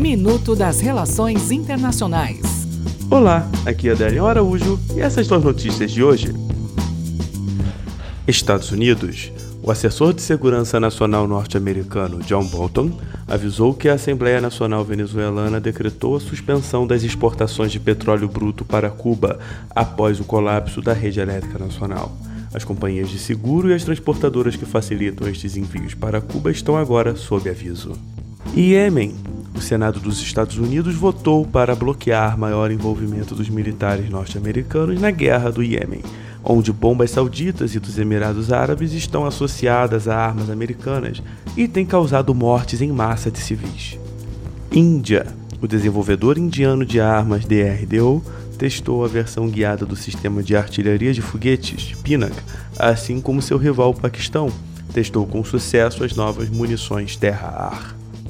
Minuto das Relações Internacionais. Olá, aqui é Adélio Araújo e essas são as notícias de hoje. Estados Unidos. O assessor de segurança nacional norte-americano John Bolton avisou que a Assembleia Nacional Venezuelana decretou a suspensão das exportações de petróleo bruto para Cuba após o colapso da rede elétrica nacional. As companhias de seguro e as transportadoras que facilitam estes envios para Cuba estão agora sob aviso. Iêmen. O Senado dos Estados Unidos votou para bloquear maior envolvimento dos militares norte-americanos na guerra do Iêmen onde bombas sauditas e dos Emirados Árabes estão associadas a armas americanas e têm causado mortes em massa de civis. Índia. O desenvolvedor indiano de armas DRDO testou a versão guiada do sistema de artilharia de foguetes Pinak, assim como seu rival Paquistão testou com sucesso as novas munições terra-ar.